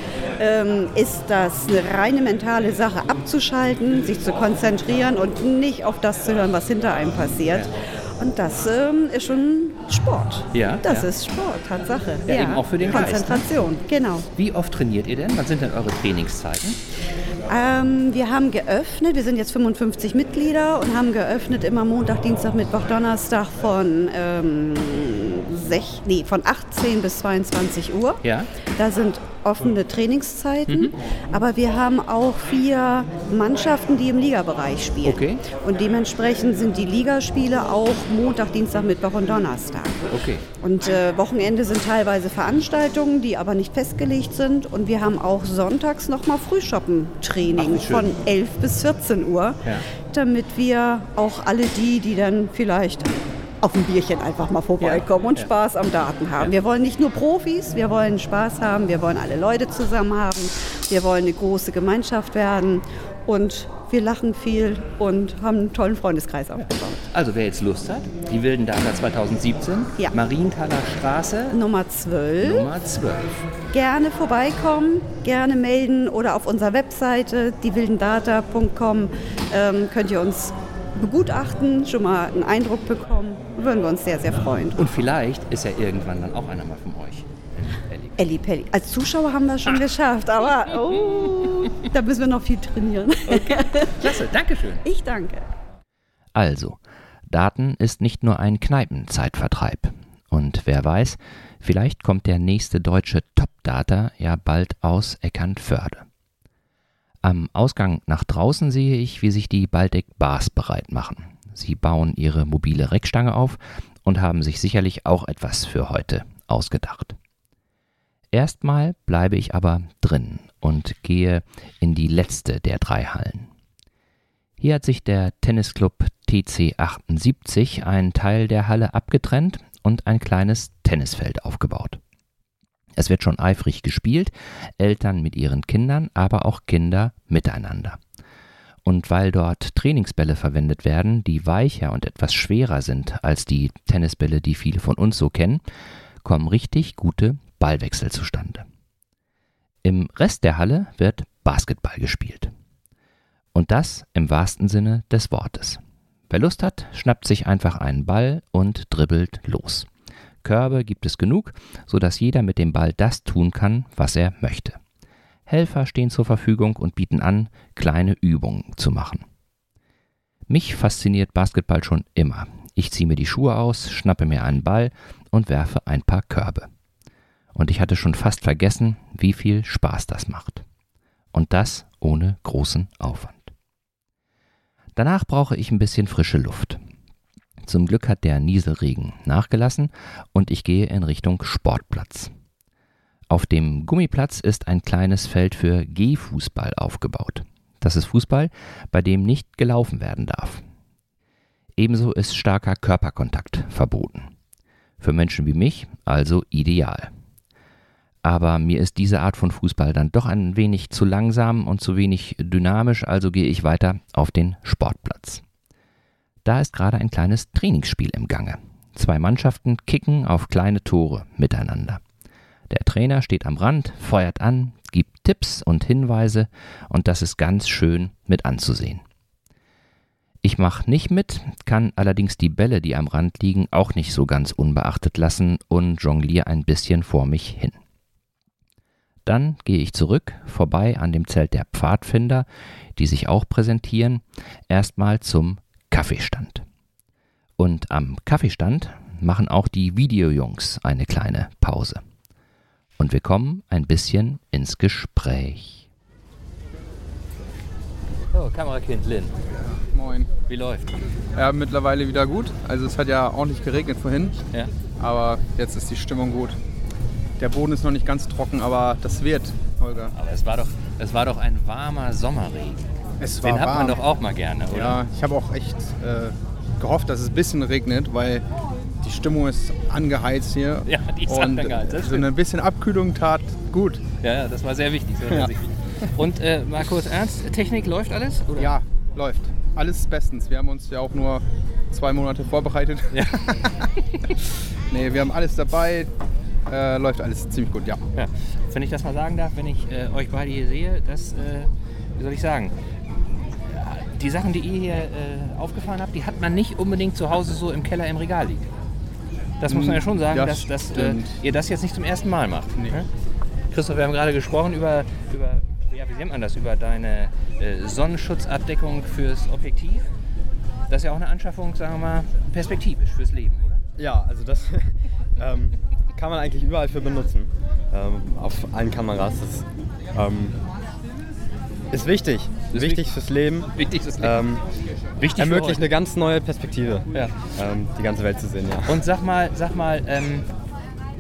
ähm, ist das eine reine mentale Sache, abzuschalten, sich zu konzentrieren und nicht auf das zu hören, was hinter einem passiert. Ja. Und das ähm, ist schon Sport. Ja. Das ja. ist Sport, Tatsache. Ja, ja, eben auch für den Konzentration, Geist, ne? genau. Wie oft trainiert ihr denn? Was sind denn eure Trainingszeiten? Ähm, wir haben geöffnet, wir sind jetzt 55 Mitglieder und haben geöffnet immer Montag, Dienstag, Mittwoch, Donnerstag von, ähm, sech, nee, von 18 bis 22 Uhr. Ja. Da sind offene Trainingszeiten, mhm. aber wir haben auch vier Mannschaften, die im Ligabereich spielen. Okay. Und dementsprechend sind die Ligaspiele auch Montag, Dienstag, Mittwoch und Donnerstag. Okay. Und äh, Wochenende sind teilweise Veranstaltungen, die aber nicht festgelegt sind. Und wir haben auch sonntags nochmal Frühschoppen-Training von 11 bis 14 Uhr, ja. damit wir auch alle die, die dann vielleicht auf ein Bierchen einfach mal vorbeikommen ja. und Spaß am Daten haben. Wir wollen nicht nur Profis, wir wollen Spaß haben, wir wollen alle Leute zusammen haben, wir wollen eine große Gemeinschaft werden und wir lachen viel und haben einen tollen Freundeskreis aufgebaut. Also wer jetzt Lust hat, die Wilden Data 2017, ja. Marienthaler Straße. Nummer 12. Nummer 12. Gerne vorbeikommen, gerne melden oder auf unserer Webseite diewildendata.com ähm, könnt ihr uns begutachten, schon mal einen Eindruck bekommen. Würden wir uns sehr, sehr freuen. Und vielleicht ist ja irgendwann dann auch einer mal von euch. Elli Pelli. Als Zuschauer haben wir es schon Ach. geschafft, aber oh, da müssen wir noch viel trainieren. Okay. Klasse, Dankeschön. Ich danke. Also, Daten ist nicht nur ein Kneipenzeitvertreib. Und wer weiß, vielleicht kommt der nächste deutsche Top-Data ja bald aus Eckernförde. Am Ausgang nach draußen sehe ich, wie sich die Baltic Bars bereit machen. Sie bauen ihre mobile Reckstange auf und haben sich sicherlich auch etwas für heute ausgedacht. Erstmal bleibe ich aber drin und gehe in die letzte der drei Hallen. Hier hat sich der Tennisclub TC 78 einen Teil der Halle abgetrennt und ein kleines Tennisfeld aufgebaut. Es wird schon eifrig gespielt, Eltern mit ihren Kindern, aber auch Kinder miteinander. Und weil dort Trainingsbälle verwendet werden, die weicher und etwas schwerer sind als die Tennisbälle, die viele von uns so kennen, kommen richtig gute Ballwechsel zustande. Im Rest der Halle wird Basketball gespielt. Und das im wahrsten Sinne des Wortes. Wer Lust hat, schnappt sich einfach einen Ball und dribbelt los. Körbe gibt es genug, sodass jeder mit dem Ball das tun kann, was er möchte. Helfer stehen zur Verfügung und bieten an, kleine Übungen zu machen. Mich fasziniert Basketball schon immer. Ich ziehe mir die Schuhe aus, schnappe mir einen Ball und werfe ein paar Körbe. Und ich hatte schon fast vergessen, wie viel Spaß das macht. Und das ohne großen Aufwand. Danach brauche ich ein bisschen frische Luft. Zum Glück hat der Nieselregen nachgelassen und ich gehe in Richtung Sportplatz. Auf dem Gummiplatz ist ein kleines Feld für Gehfußball aufgebaut. Das ist Fußball, bei dem nicht gelaufen werden darf. Ebenso ist starker Körperkontakt verboten. Für Menschen wie mich also ideal. Aber mir ist diese Art von Fußball dann doch ein wenig zu langsam und zu wenig dynamisch, also gehe ich weiter auf den Sportplatz. Da ist gerade ein kleines Trainingsspiel im Gange. Zwei Mannschaften kicken auf kleine Tore miteinander. Der Trainer steht am Rand, feuert an, gibt Tipps und Hinweise und das ist ganz schön mit anzusehen. Ich mache nicht mit, kann allerdings die Bälle, die am Rand liegen, auch nicht so ganz unbeachtet lassen und jongliere ein bisschen vor mich hin. Dann gehe ich zurück, vorbei an dem Zelt der Pfadfinder, die sich auch präsentieren, erstmal zum Kaffeestand. Und am Kaffeestand machen auch die Videojungs eine kleine Pause und wir kommen ein bisschen ins Gespräch. So, Kamerakind Lynn. Moin. Wie läuft? Ja, mittlerweile wieder gut. Also es hat ja ordentlich geregnet vorhin. Ja. Aber jetzt ist die Stimmung gut. Der Boden ist noch nicht ganz trocken, aber das wird, Holger. Aber es war doch, es war doch ein warmer Sommerregen. Es war Den hat man warm. doch auch mal gerne, oder? Ja, ich habe auch echt äh, gehofft, dass es ein bisschen regnet, weil die Stimmung ist angeheizt hier. Ja, die ist und angeheizt, das so stimmt. ein bisschen Abkühlung tat gut. Ja, das war sehr wichtig. Sehr, Ja. Und äh, mal kurz ernst, Technik läuft alles? Oder? Ja, läuft. Alles bestens. Wir haben uns ja auch nur zwei Monate vorbereitet. Ja. nee, wir haben alles dabei. Äh, läuft alles ziemlich gut, ja. ja. Wenn ich das mal sagen darf, wenn ich äh, euch beide hier sehe, das, äh, wie soll ich sagen, die Sachen, die ihr hier äh, aufgefahren habt, die hat man nicht unbedingt zu Hause so im Keller im Regal liegen. Das muss man ja schon sagen, Ja, dass, dass äh, ihr das jetzt nicht zum ersten Mal macht. Nee. ne? Christoph, wir haben gerade gesprochen über, über ja, wie nennt man das, über deine äh, Sonnenschutzabdeckung fürs Objektiv. Das ist ja auch eine Anschaffung, sagen wir mal, perspektivisch fürs Leben, oder? Ja, also das ähm, kann man eigentlich überall für benutzen. Ähm, auf allen Kameras. Das ähm, ist wichtig. Ist wichtig wich- fürs Leben. Wichtig fürs Leben. Ähm, Wichtig ermöglicht eine ganz neue Perspektive, Ja. ähm, die ganze Welt zu sehen. Ja. Und sag mal, sag mal, ähm,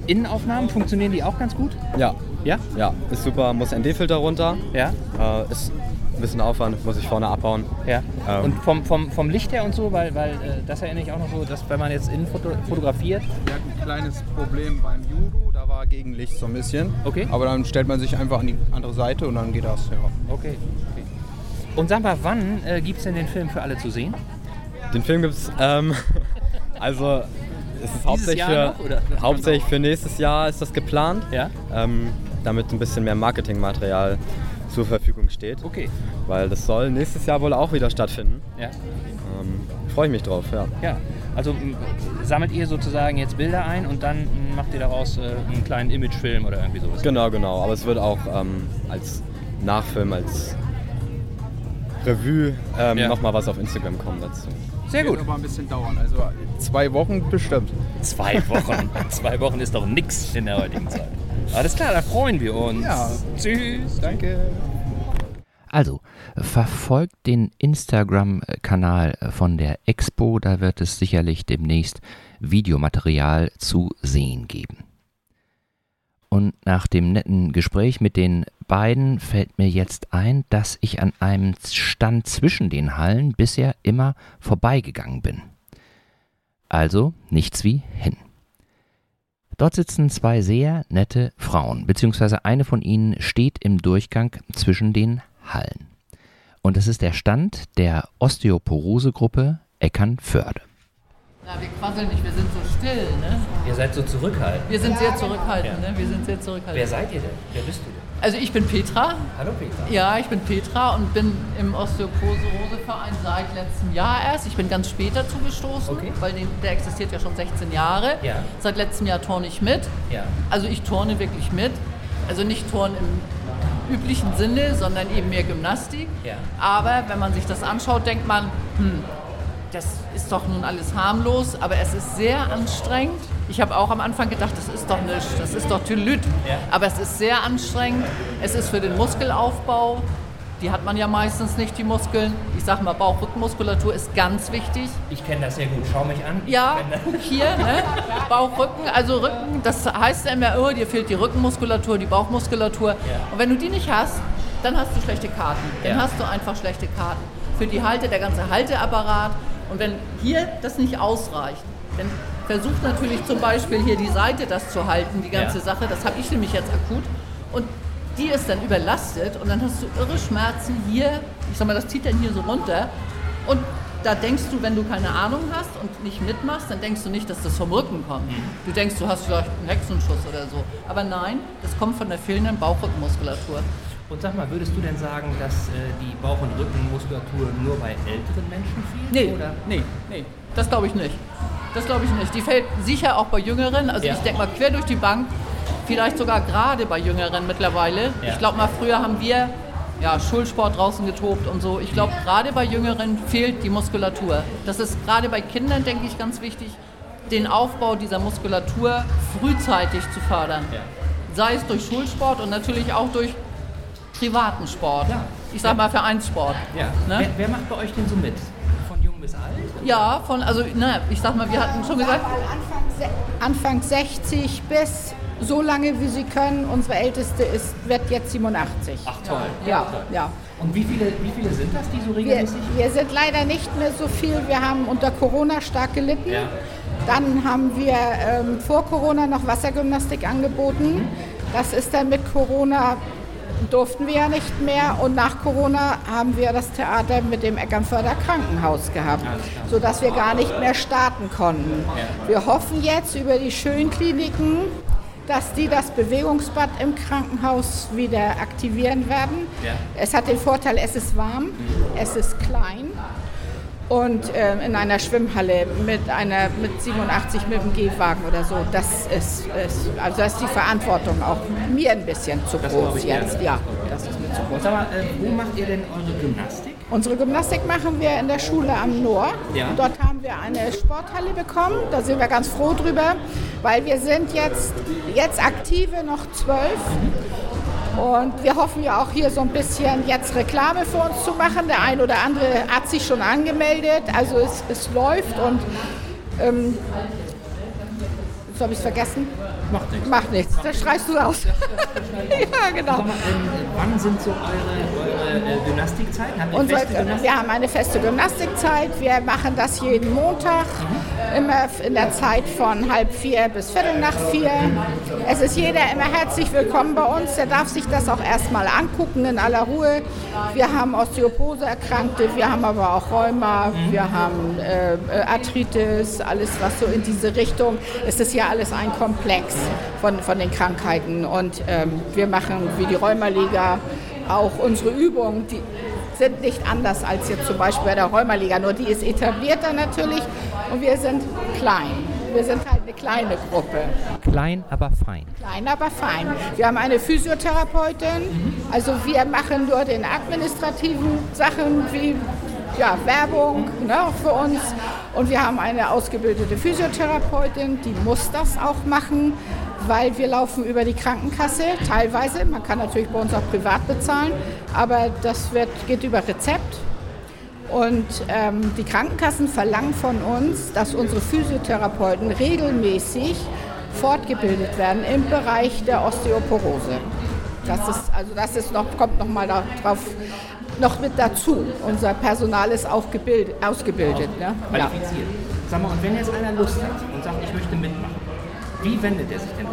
Innenaufnahmen funktionieren die auch ganz gut? ja, Ja? ja, ist super. Muss ND-Filter runter. Ja? Äh, ist ein bisschen Aufwand, muss ich vorne abbauen. Ja. Ähm. Und vom, vom, vom Licht her und so, weil, weil äh, das erinnere ich auch noch so, dass wenn man jetzt innen foto fotografiert, Wir hatten ein kleines Problem beim Judo, da war Gegenlicht so ein bisschen. Okay. Aber dann stellt man sich einfach an die andere Seite und dann geht das, ja. okay. Und sag mal, wann äh, gibt es denn den Film für alle zu sehen? Den Film gibt's, ähm, also es ist hauptsächlich, für, noch, hauptsächlich für nächstes Jahr ist das geplant, Ja? ähm, damit ein bisschen mehr Marketingmaterial zur Verfügung steht. Okay. Weil das soll nächstes Jahr wohl auch wieder stattfinden. Ja. Ähm, Freue ich mich drauf, ja. Ja. Also sammelt ihr sozusagen jetzt Bilder ein und dann macht ihr daraus äh, einen kleinen Imagefilm oder irgendwie sowas? Genau, genau. Aber es wird auch ähm, als Nachfilm, als Revue ähm, Ja. nochmal was auf Instagram kommen dazu. Sehr Wird gut. aber ein bisschen dauern. Also zwei Wochen bestimmt. Zwei Wochen. Zwei Wochen ist doch nix in der heutigen Zeit. Alles klar, da freuen wir uns. Ja. Tschüss. Danke. Also, verfolgt den Instagram-Kanal von der Expo, da wird es sicherlich demnächst Videomaterial zu sehen geben. Und nach dem netten Gespräch mit den beiden fällt mir jetzt ein, dass ich an einem Stand zwischen den Hallen bisher immer vorbeigegangen bin. Also nichts wie hin. Dort sitzen zwei sehr nette Frauen, beziehungsweise eine von ihnen steht im Durchgang zwischen den Hallen. Und es ist der Stand der Osteoporose-Gruppe Eckernförde. Ja, wir quasseln nicht, wir sind so still, ne? Ihr seid so zurückhaltend. Wir sind sehr zurückhaltend, ne? Wir sind sehr zurückhaltend. Wer seid ihr denn? Wer bist du denn? Also ich bin Petra. Hallo Petra. Ja, ich bin Petra und bin im Osteoporose-Verein seit letztem Jahr erst. Ich bin ganz spät dazu gestoßen, Okay. weil den, der existiert ja schon 16 Jahre. Ja. Seit letztem Jahr turne ich mit. Ja. Also ich turne wirklich mit. Also nicht Turnen im üblichen Sinne, sondern eben mehr Gymnastik. Ja. Aber wenn man sich das anschaut, denkt man, hm, das ist doch nun alles harmlos, aber es ist sehr anstrengend. Ich habe auch am Anfang gedacht, das ist doch nichts, das ist doch Tylüt. Ja. Aber es ist sehr anstrengend. Es ist für den Muskelaufbau, die hat man ja meistens nicht, die Muskeln. Ich sag mal, Bauch-Rückenmuskulatur ist ganz wichtig. Ich kenne das sehr gut. Schau mich an. Ja, guck hier, ne? Bauch, Rücken, also Rücken, das heißt ja immer, oh, dir fehlt die Rückenmuskulatur, die Bauchmuskulatur. Und wenn du die nicht hast, dann hast du schlechte Karten. Dann Ja. hast du einfach schlechte Karten. Für die Halte, der ganze Halteapparat. Und wenn hier das nicht ausreicht, dann versucht natürlich zum Beispiel hier die Seite das zu halten, die ganze Ja. Sache. Das habe ich nämlich jetzt akut. Und die ist dann überlastet und dann hast du irre Schmerzen hier. Ich sag mal, das zieht dann hier so runter. Und da denkst du, wenn du keine Ahnung hast und nicht mitmachst, dann denkst du nicht, dass das vom Rücken kommt. Du denkst, du hast vielleicht einen Hexenschuss oder so. Aber nein, das kommt von der fehlenden Bauchrückenmuskulatur. Und sag mal, würdest du denn sagen, dass äh, die Bauch- und Rückenmuskulatur nur bei älteren Menschen fehlt? Nee, Oder? nee, nee, das glaube ich nicht. Das glaube ich nicht. Die fällt sicher auch bei Jüngeren. Also Ja. ich denke mal quer durch die Bank. Vielleicht sogar gerade bei Jüngeren mittlerweile. Ja. Ich glaube mal, früher haben wir ja, Schulsport draußen getobt und so. Ich glaube, gerade bei Jüngeren fehlt die Muskulatur. Das ist gerade bei Kindern, denke ich, ganz wichtig, den Aufbau dieser Muskulatur frühzeitig zu fördern. Ja. Sei es durch Schulsport und natürlich auch durch privaten Sport. Ja. Ich sag mal Vereinssport. Ja. Ne? Wer, wer macht bei euch denn so mit? Von jung bis alt? Ja, von, also, na, ich sag mal, wir hatten schon gesagt, Anfang, Anfang 60 bis so lange, wie sie können. Unsere Älteste ist, wird jetzt 87. Ach toll. Ja, ja. Und wie viele, wie viele sind das, die so Wir, regelmäßig? wir sind leider nicht mehr so viel. Wir haben unter Corona stark gelitten. Ja. Dann haben wir ähm, vor Corona noch Wassergymnastik angeboten. Das ist dann mit Corona durften wir ja nicht mehr. Und nach Corona haben wir das Theater mit dem Eckernförder Krankenhaus gehabt, sodass wir gar nicht mehr starten konnten. Wir hoffen jetzt über die Schönkliniken, dass die das Bewegungsbad im Krankenhaus wieder aktivieren werden. Es hat den Vorteil, es ist warm, es ist klein und ähm, in einer Schwimmhalle mit einer mit 87 mit dem Gehwagen oder so, das ist, ist also das ist die Verantwortung auch mir ein bisschen zu Das groß jetzt. ja. Das ist mir zu groß. mal, äh, wo macht ihr denn eure Gymnastik? Unsere Gymnastik machen wir in der Schule am Noor. Ja. Dort haben wir eine Sporthalle bekommen. Da sind wir ganz froh drüber, weil wir sind jetzt, jetzt aktive noch zwölf. Und wir hoffen ja auch hier so ein bisschen jetzt Reklame für uns zu machen. Der ein oder andere hat sich schon angemeldet. Also es, es läuft und ähm, jetzt habe ich es vergessen. Macht nichts. Macht nichts. Da schreist du aus. ja, genau. Ähm, wann sind so eure äh, Gymnastikzeiten? Habt ihr Unsere, Gymnastik? wir haben eine feste Gymnastikzeit. Wir machen das jeden Montag, immer in der Zeit von halb vier bis viertel nach vier. Es ist jeder immer herzlich willkommen bei uns. Der darf sich das auch erstmal angucken in aller Ruhe. Wir haben Osteoporose-Erkrankte, wir haben aber auch Rheuma, wir haben äh, äh, Arthritis, alles was so in diese Richtung. Es ist ja alles ein Komplex von, von den Krankheiten. Und ähm, wir machen wie die Rheumaliga auch unsere Übungen, die sind nicht anders als jetzt zum Beispiel bei der Rheumaliga, nur die ist etablierter natürlich und wir sind klein. Wir sind halt eine kleine Gruppe. Klein, aber fein. Klein, aber fein. Wir haben eine Physiotherapeutin, also wir machen nur den administrativen Sachen wie ja, Werbung ne, für uns. Und wir haben eine ausgebildete Physiotherapeutin, die muss das auch machen, weil wir laufen über die Krankenkasse teilweise. Man kann natürlich bei uns auch privat bezahlen, aber das wird, geht über Rezept. Und ähm, die Krankenkassen verlangen von uns, dass unsere Physiotherapeuten regelmäßig fortgebildet werden im Bereich der Osteoporose. Das ist, also das ist noch, kommt noch mal darauf noch mit dazu. Unser Personal ist auch gebildet, ausgebildet. Ne? Qualifiziert. Sag mal, und wenn jetzt einer Lust hat und sagt, ich möchte mitmachen, wie wendet er sich denn?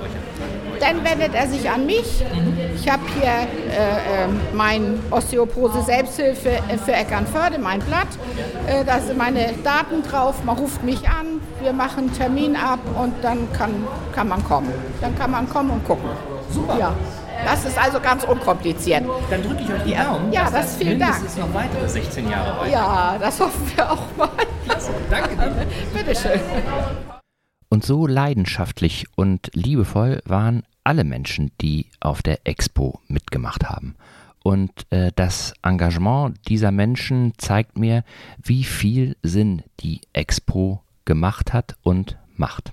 Dann wendet er sich an mich. Ich habe hier äh, äh, mein Osteoporose Selbsthilfe für Eckernförde, mein Blatt. Äh, da sind meine Daten drauf. Man ruft mich an, wir machen einen Termin ab und dann kann, kann man kommen. Dann kann man kommen und gucken. Super. Ja. Das ist also ganz unkompliziert. Dann drücke ich euch die Daumen. Ja, das vielen Dank. noch weitere 16 Jahre weiter. Ja, das hoffen wir auch mal. Klasse. Danke dir. Bitteschön. Und so leidenschaftlich und liebevoll waren alle Menschen, die auf der Expo mitgemacht haben. Und äh, das Engagement dieser Menschen zeigt mir, wie viel Sinn die Expo gemacht hat und macht.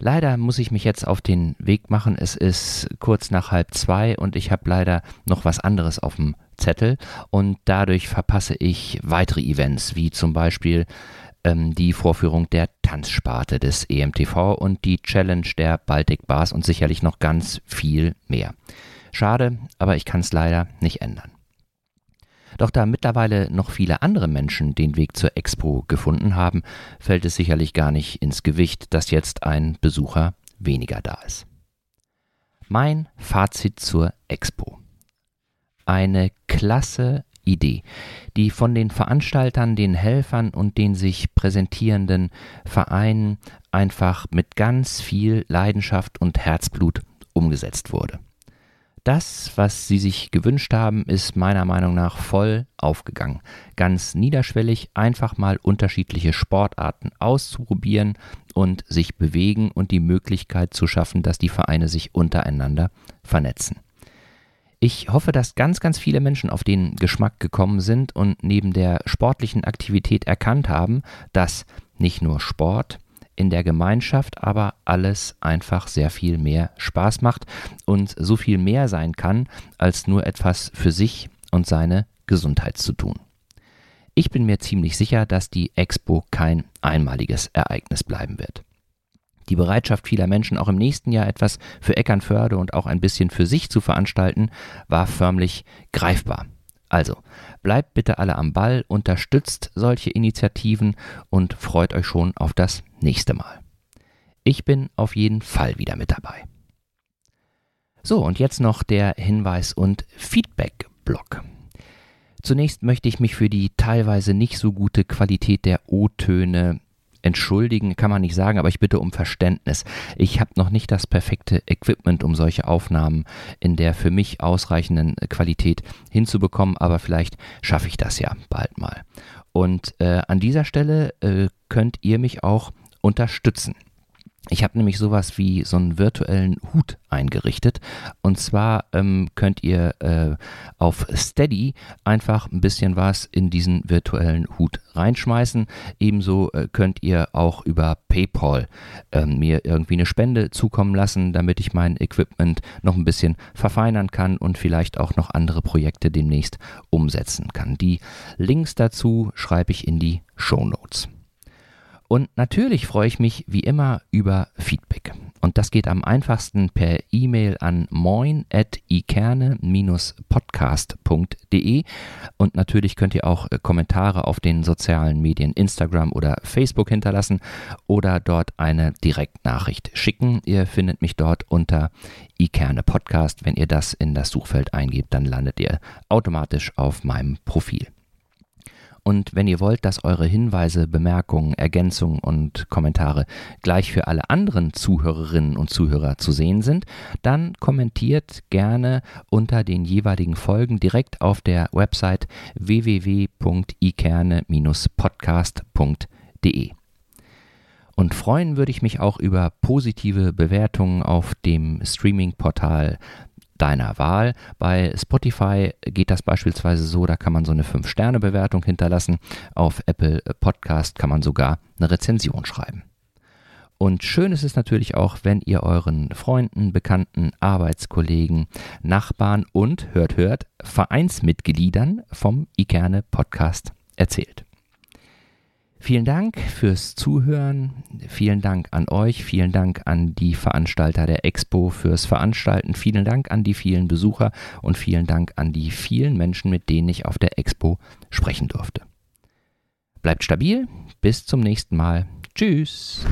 Leider muss ich mich jetzt auf den Weg machen. Es ist kurz nach halb zwei und ich habe leider noch was anderes auf dem Zettel und dadurch verpasse ich weitere Events, wie zum Beispiel ähm, die Vorführung der Tanzsparte des EMTV und die Challenge der Baltic Bars und sicherlich noch ganz viel mehr. Schade, aber ich kann es leider nicht ändern. Doch da mittlerweile noch viele andere Menschen den Weg zur Expo gefunden haben, fällt es sicherlich gar nicht ins Gewicht, dass jetzt ein Besucher weniger da ist. Mein Fazit zur Expo. Eine klasse Idee, die von den Veranstaltern, den Helfern und den sich präsentierenden Vereinen einfach mit ganz viel Leidenschaft und Herzblut umgesetzt wurde. Das, was sie sich gewünscht haben, ist meiner Meinung nach voll aufgegangen. Ganz niederschwellig einfach mal unterschiedliche Sportarten auszuprobieren und sich bewegen und die Möglichkeit zu schaffen, dass die Vereine sich untereinander vernetzen. Ich hoffe, dass ganz, ganz viele Menschen auf den Geschmack gekommen sind und neben der sportlichen Aktivität erkannt haben, dass nicht nur Sport, in der Gemeinschaft aber alles einfach sehr viel mehr Spaß macht und so viel mehr sein kann, als nur etwas für sich und seine Gesundheit zu tun. Ich bin mir ziemlich sicher, dass die Expo kein einmaliges Ereignis bleiben wird. Die Bereitschaft vieler Menschen, auch im nächsten Jahr etwas für Eckernförde und auch ein bisschen für sich zu veranstalten, war förmlich greifbar. Also, bleibt bitte alle am Ball, unterstützt solche Initiativen und freut euch schon auf das nächste Mal. Ich bin auf jeden Fall wieder mit dabei. So, und jetzt noch der Hinweis und Feedback-Block. Zunächst möchte ich mich für die teilweise nicht so gute Qualität der O-Töne entschuldigen kann man nicht sagen, aber ich bitte um Verständnis. Ich habe noch nicht das perfekte Equipment, um solche Aufnahmen in der für mich ausreichenden Qualität hinzubekommen, aber vielleicht schaffe ich das ja bald mal. Und äh, an dieser Stelle äh, könnt ihr mich auch unterstützen. Ich habe nämlich sowas wie so einen virtuellen Hut eingerichtet. Und zwar ähm, könnt ihr äh, auf Steady einfach ein bisschen was in diesen virtuellen Hut reinschmeißen. Ebenso äh, könnt ihr auch über PayPal äh, mir irgendwie eine Spende zukommen lassen, damit ich mein Equipment noch ein bisschen verfeinern kann und vielleicht auch noch andere Projekte demnächst umsetzen kann. Die Links dazu schreibe ich in die Show Notes. Und natürlich freue ich mich wie immer über Feedback. Und das geht am einfachsten per E-Mail an moin.ikerne-podcast.de. Und natürlich könnt ihr auch äh, Kommentare auf den sozialen Medien Instagram oder Facebook hinterlassen oder dort eine Direktnachricht schicken. Ihr findet mich dort unter ikerne Podcast. Wenn ihr das in das Suchfeld eingebt, dann landet ihr automatisch auf meinem Profil. Und wenn ihr wollt, dass eure Hinweise, Bemerkungen, Ergänzungen und Kommentare gleich für alle anderen Zuhörerinnen und Zuhörer zu sehen sind, dann kommentiert gerne unter den jeweiligen Folgen direkt auf der Website www.ikerne-podcast.de. Und freuen würde ich mich auch über positive Bewertungen auf dem Streaming-Portal deiner Wahl. Bei Spotify geht das beispielsweise so, da kann man so eine 5-Sterne-Bewertung hinterlassen. Auf Apple Podcast kann man sogar eine Rezension schreiben. Und schön ist es natürlich auch, wenn ihr euren Freunden, Bekannten, Arbeitskollegen, Nachbarn und, hört, hört, Vereinsmitgliedern vom Ikerne Podcast erzählt. Vielen Dank fürs Zuhören. Vielen Dank an euch. Vielen Dank an die Veranstalter der Expo fürs Veranstalten. Vielen Dank an die vielen Besucher und vielen Dank an die vielen Menschen, mit denen ich auf der Expo sprechen durfte. Bleibt stabil. Bis zum nächsten Mal. Tschüss.